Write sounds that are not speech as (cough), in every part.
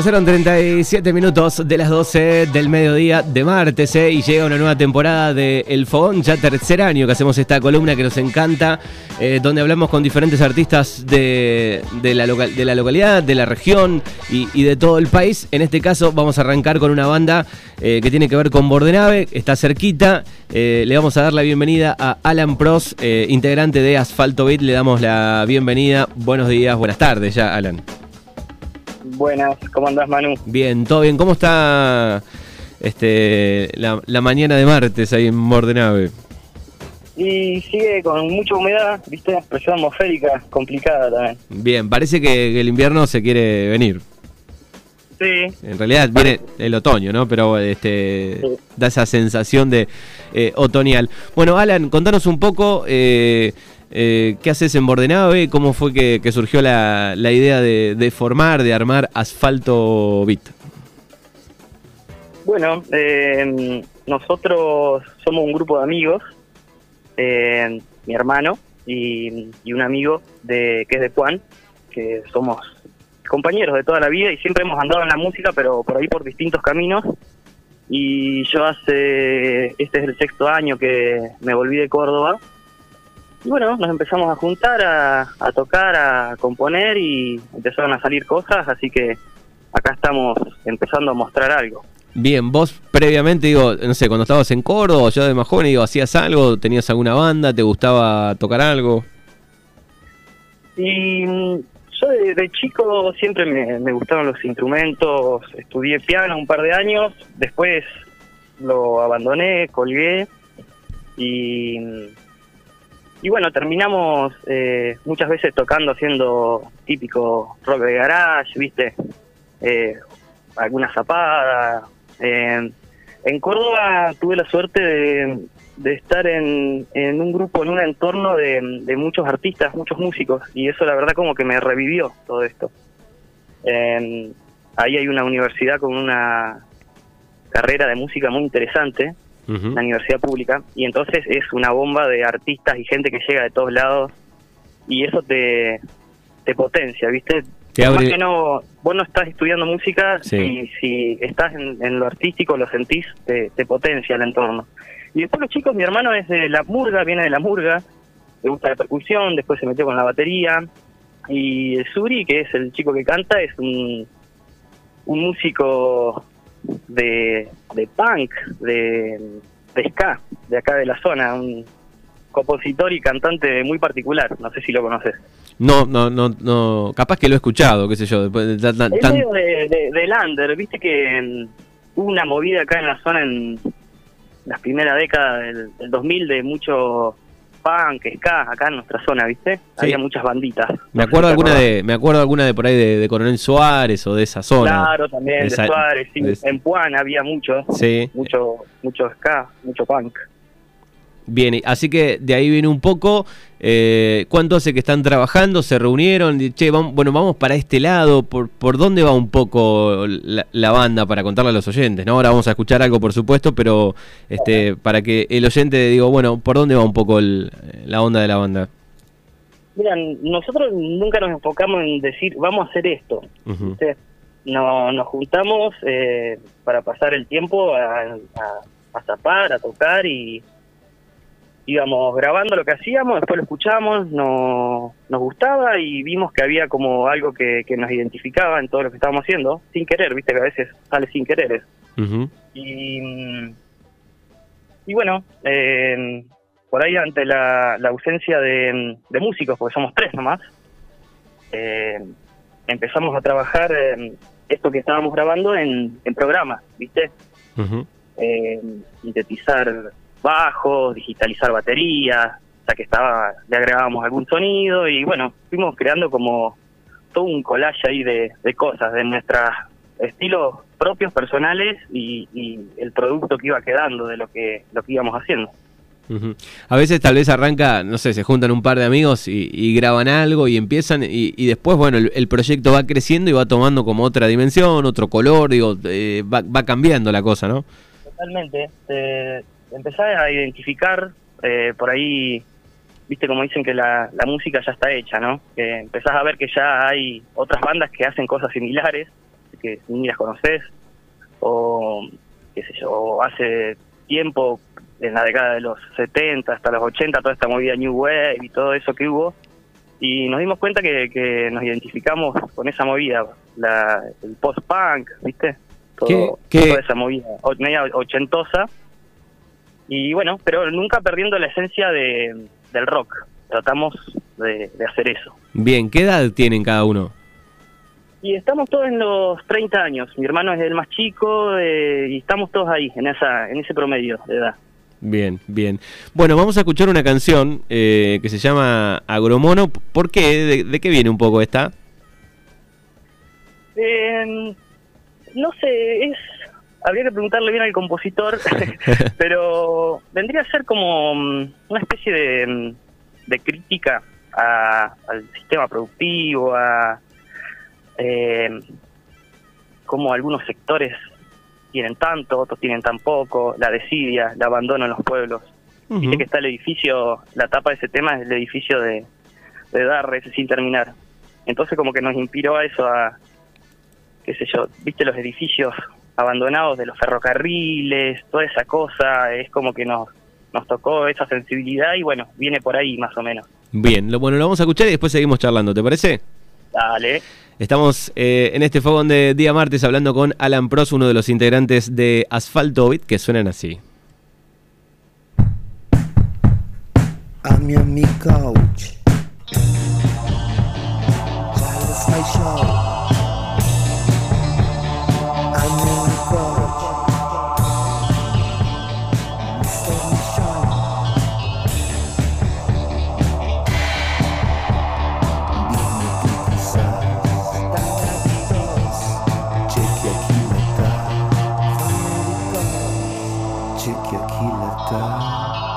Pasaron 37 minutos de las 12 del mediodía de martes eh, y llega una nueva temporada de El Fogón, ya tercer año que hacemos esta columna que nos encanta, eh, donde hablamos con diferentes artistas de, la, localidad, de la región y, de todo el país. En este caso vamos a arrancar con una banda eh, que tiene que ver con Bordenave, está cerquita. Le vamos a dar la bienvenida a Alan Pros, eh, integrante de Asfalto Beat. Le damos la bienvenida. Buenos días, buenas tardes ya, Alan. Buenas, ¿cómo andás, Manu? Bien, todo bien. ¿Cómo está este, la, mañana de martes ahí en Bordenave? Y sigue con mucha humedad, ¿viste? Presión atmosférica complicada también. Bien, parece que, el invierno se quiere venir. Sí. En realidad viene el otoño, ¿no? Pero este da esa sensación de eh, otoñal. Bueno, Alan, contanos un poco eh, eh, qué haces en Bordenave, cómo fue que, surgió la, idea de, formar, de armar Asfalto Bit. Bueno, nosotros somos un grupo de amigos, mi hermano y, un amigo de que es de Juan, que somos compañeros de toda la vida y siempre hemos andado en la música, pero por ahí por distintos caminos. Y yo hace, este es el sexto año que me volví de Córdoba. Y bueno, nos empezamos a juntar, a, tocar, a componer y empezaron a salir cosas, así que acá estamos empezando a mostrar algo. Bien, vos previamente, digo, no sé, cuando estabas en Córdoba, yo de más joven, digo, ¿hacías algo? ¿Tenías alguna banda? ¿Te gustaba tocar algo? Y yo de, chico siempre me, gustaron los instrumentos, estudié piano un par de años, después lo abandoné, colgué y, y bueno, terminamos eh, muchas veces tocando, haciendo típico rock de garage, viste, eh, alguna zapada. Eh, en Córdoba tuve la suerte de, de estar en, en, un grupo, en un entorno de, muchos artistas, muchos músicos, y eso la verdad como que me revivió todo esto. ahí hay una universidad con una carrera de música muy interesante, una universidad pública, y entonces es una bomba de artistas y gente que llega de todos lados, y eso te, te potencia, ¿viste? Te que no, vos no estás estudiando música, y si estás en, lo artístico, lo sentís, te, te potencia el entorno. Y después los chicos, mi hermano es de la murga, viene de la murga, le gusta la percusión, después se metió con la batería. Y el Suri, que es el chico que canta, es un, un músico de, de punk, de, de ska, de acá de la zona, un compositor y cantante muy particular, no sé si lo conoces. No, no, no, no, capaz que lo he escuchado, qué sé yo. Después de, de, de, Lander, viste que mm, hubo una movida acá en la zona en las primeras décadas del, 2000 de mucho punk, ska, acá en nuestra zona, ¿viste? Había muchas banditas. Me acuerdo alguna de me acuerdo alguna de por ahí de, Coronel Suárez o de esa zona. Claro, también de, Suárez, sí. En Puan había mucho, sí. mucho mucho ska, mucho punk. Bien, así que de ahí viene un poco. Eh, ¿Cuánto hace que están trabajando? ¿Se reunieron? Che, vamos, bueno, vamos para este lado. ¿Por, por dónde va un poco la, banda para contarle a los oyentes? ¿no? Ahora vamos a escuchar algo, por supuesto, pero este, para que el oyente digo, bueno, ¿por dónde va un poco la onda de la banda? Mira, nosotros nunca nos enfocamos en decir, vamos a hacer esto. no, nos juntamos eh, para pasar el tiempo a, a, a zapar, a tocar y íbamos grabando lo que hacíamos, después lo escuchamos, no, nos gustaba y vimos que había como algo que, nos identificaba en todo lo que estábamos haciendo, sin querer, viste que a veces sale sin querer. y, y bueno, eh, por ahí ante la, ausencia de, músicos, porque somos tres nomás, eh, empezamos a trabajar esto que estábamos grabando en, en programas, ¿viste? Eh, sintetizar bajos, digitalizar baterías, ya que estaba, le agregábamos algún sonido y bueno, fuimos creando como todo un collage ahí de, cosas, de nuestros estilos propios, personales y, el producto que iba quedando de lo que, lo que íbamos haciendo. A veces tal vez arranca, no sé, se juntan un par de amigos y, graban algo y empiezan y, después, bueno, el, proyecto va creciendo y va tomando como otra dimensión, otro color, digo, eh, va, va cambiando la cosa, ¿no? Totalmente empezás a identificar eh, por ahí, viste como dicen que la, música ya está hecha, ¿no? Que empezás a ver que ya hay otras bandas que hacen cosas similares, que ni las conoces, o qué sé yo, hace tiempo, en la década de los 70 hasta los 80, toda esta movida New Wave y todo eso que hubo, y nos dimos cuenta que, nos identificamos con esa movida, la, el post-punk, ¿viste? Todo, Toda esa movida media ochentosa. Y bueno, pero nunca perdiendo la esencia de, del rock. Tratamos de, hacer eso. Bien, ¿qué edad tienen cada uno? Y estamos todos en los 30 años. Mi hermano es el más chico eh, y estamos todos ahí, en, esa, en ese promedio de edad. Bien, bien. Bueno, vamos a escuchar una canción eh, que se llama Agromono. ¿Por qué? ¿De, qué viene un poco esta? Eh, no sé, es habría que preguntarle bien al compositor, (laughs) (laughs) pero vendría a ser como mm, una especie de, mm, de crítica al sistema productivo, a eh, cómo algunos sectores tienen tanto, otros tienen tan poco, la desidia, el abandono en los pueblos. Dice que está el edificio, la tapa de ese tema es el edificio de, de Darres sin terminar. Entonces como que nos inspiró a eso, a, qué sé yo, viste los edificios abandonados de los ferrocarriles, toda esa cosa, es como que nos, nos tocó esa sensibilidad y bueno, viene por ahí más o menos. Bien, lo, bueno, lo vamos a escuchar y después seguimos charlando, ¿te parece? Dale. Estamos eh, en este fogón de día martes hablando con Alan Pros, uno de los integrantes de Asfalto Beat, que suenan así. A mi couch.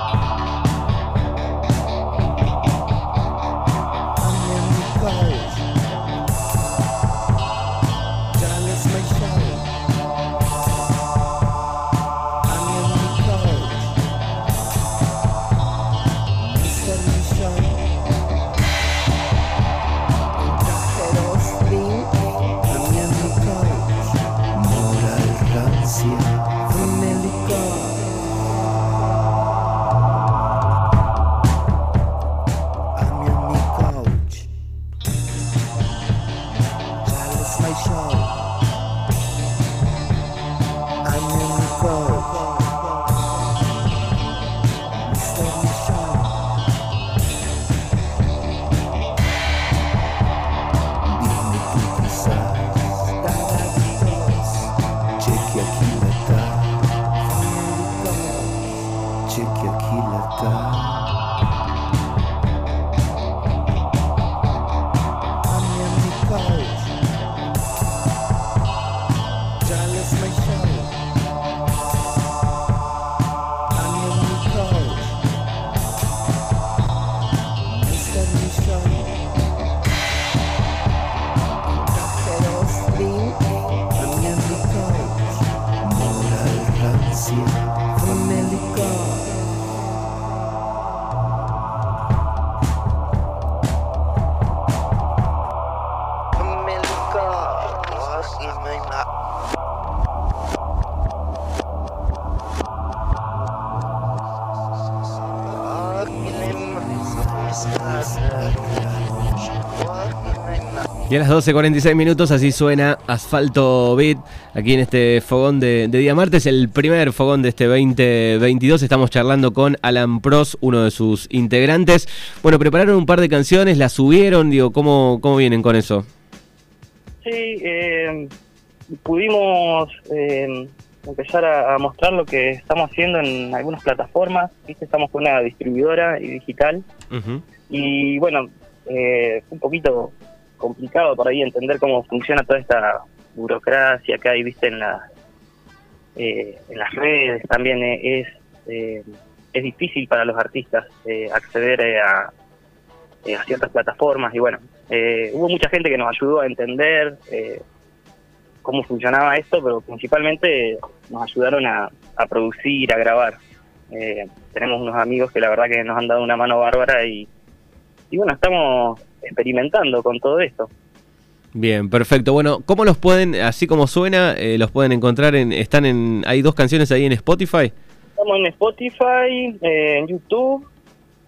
Y a las 12.46 minutos así suena Asfalto Beat aquí en este fogón de, día martes, el primer fogón de este 2022. Estamos charlando con Alan Pros, uno de sus integrantes. Bueno, prepararon un par de canciones, las subieron, digo, ¿cómo, cómo vienen con eso? Sí, eh, pudimos eh, empezar a, mostrar lo que estamos haciendo en algunas plataformas. ¿viste? Estamos con una distribuidora y digital. Y bueno, eh, un poquito complicado por ahí entender cómo funciona toda esta burocracia que hay, viste, en, la, eh, en las redes. También es, eh, es difícil para los artistas eh, acceder a, a, ciertas plataformas y bueno, hubo mucha gente que nos ayudó a entender cómo funcionaba esto, pero principalmente nos ayudaron a, a producir, a grabar. tenemos unos amigos que la verdad que nos han dado una mano bárbara y, y bueno, estamos experimentando con todo esto. Bien, perfecto. Bueno, ¿cómo los pueden, así como suena, eh, los pueden encontrar en, están en, hay dos canciones ahí en Spotify? Estamos en Spotify, eh, en YouTube,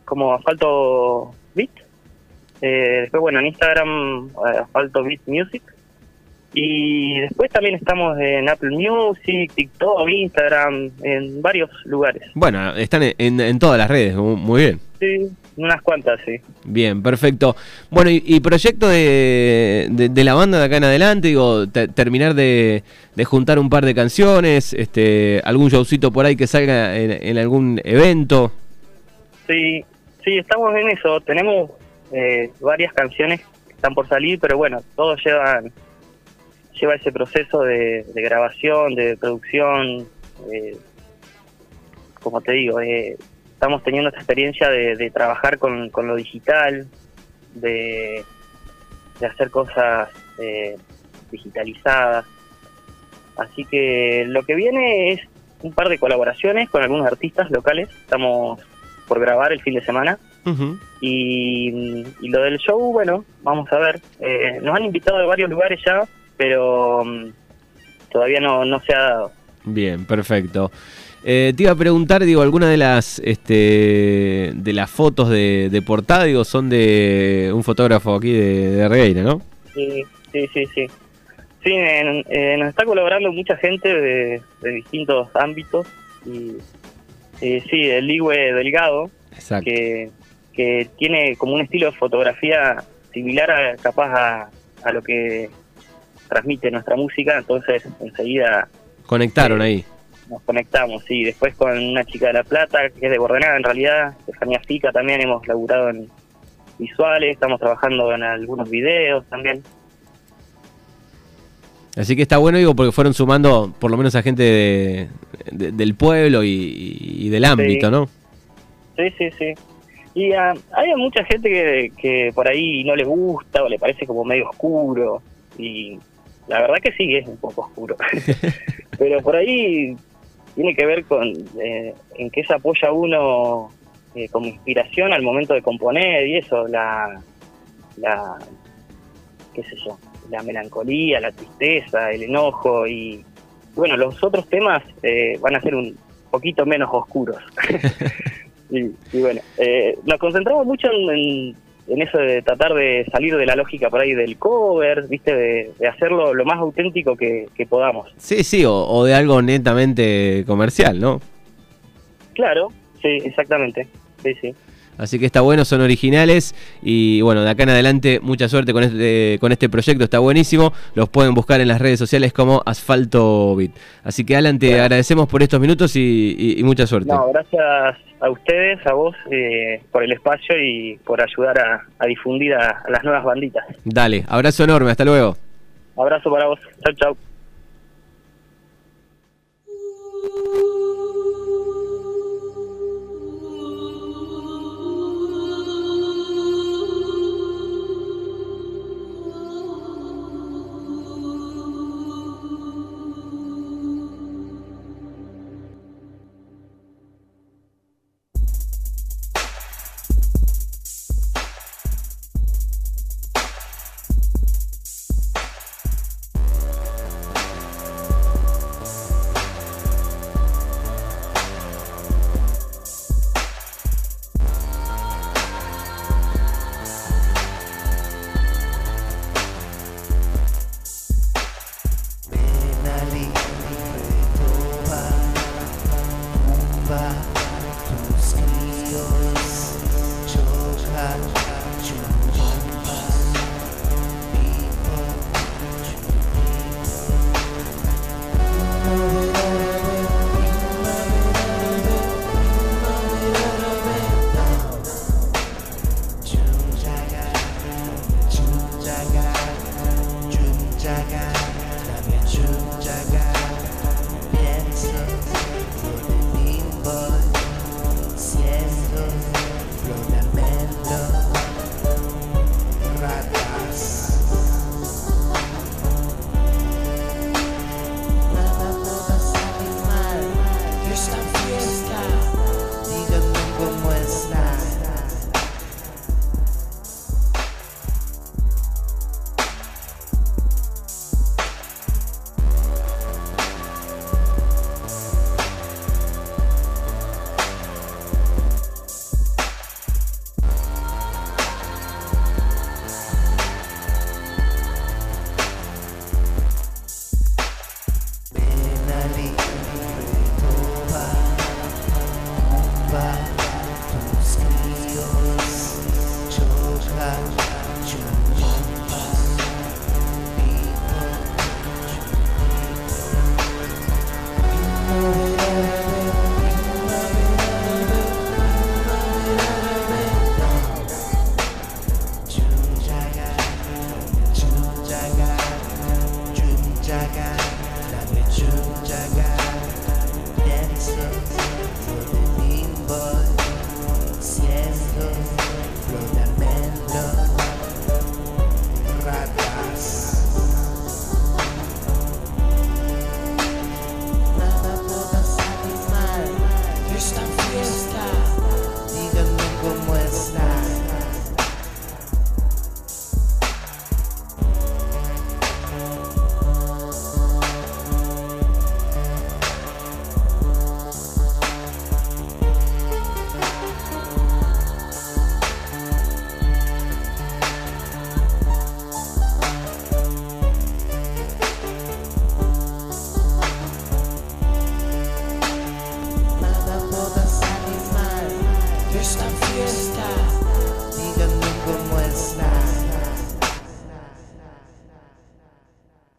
como Asfalto Beat. Eh, después, bueno, en Instagram, Asfalto Beat Music. Y después también estamos en Apple Music, TikTok, Instagram, en varios lugares. Bueno, están en, todas las redes, muy bien. Sí, unas cuantas, sí. Bien, perfecto. Bueno, y, proyecto de, de, la banda de acá en adelante, digo, terminar de, de, juntar un par de canciones, este, algún showcito por ahí que salga en, algún evento. Sí, sí, estamos en eso. Tenemos eh, varias canciones que están por salir, pero bueno, todos llevan lleva ese proceso de, grabación, de producción. Eh, como te digo, eh, estamos teniendo esta experiencia de, trabajar con, lo digital, de, hacer cosas eh, digitalizadas. Así que lo que viene es un par de colaboraciones con algunos artistas locales. Estamos por grabar el fin de semana. y, y, lo del show, bueno, vamos a ver. nos han invitado de varios lugares ya pero mm, todavía no, no se ha dado. Bien, perfecto. Eh, te iba a preguntar, digo, algunas de las este, de las fotos de, de portada, digo, son de un fotógrafo aquí de, de Regueira, ¿no? Sí, sí, sí, sí. Sí, eh, nos está colaborando mucha gente de, distintos ámbitos y sí, el Ligüe Delgado, que, que tiene como un estilo de fotografía similar a, capaz a, a lo que transmite nuestra música, entonces enseguida... Conectaron eh, ahí. Nos conectamos, sí. Después con una chica de La Plata, que es de Bordenada en realidad, Estefanía Fica también hemos laburado en visuales, estamos trabajando en algunos videos también. Así que está bueno, digo, porque fueron sumando por lo menos a gente del pueblo y, del ámbito, ¿no? Sí, sí, sí. Y ah, hay mucha gente que, que por ahí no le gusta o le parece como medio oscuro. Y la verdad que sí, es un poco oscuro. (laughs) Pero por ahí tiene que ver con eh, en qué se apoya uno eh, como inspiración al momento de componer y eso, la, qué sé yo, la melancolía, la tristeza, el enojo y bueno, los otros temas eh, van a ser un poquito menos oscuros. (laughs) y, bueno, nos concentramos mucho en eso de tratar de salir de la lógica por ahí del cover, viste, de, hacerlo lo más auténtico que, podamos. Sí, sí, o, de algo netamente comercial, ¿no? Claro, sí, exactamente, sí, sí. Así que está bueno, son originales y bueno, de acá en adelante mucha suerte con este, con este proyecto, está buenísimo. Los pueden buscar en las redes sociales como Asfalto Beat. Así que Alan, te agradecemos por estos minutos y, mucha suerte. No, gracias a ustedes, a vos, eh, por el espacio y por ayudar a, difundir a, a las nuevas banditas. Dale, abrazo enorme, hasta luego. Abrazo para vos, chau chau.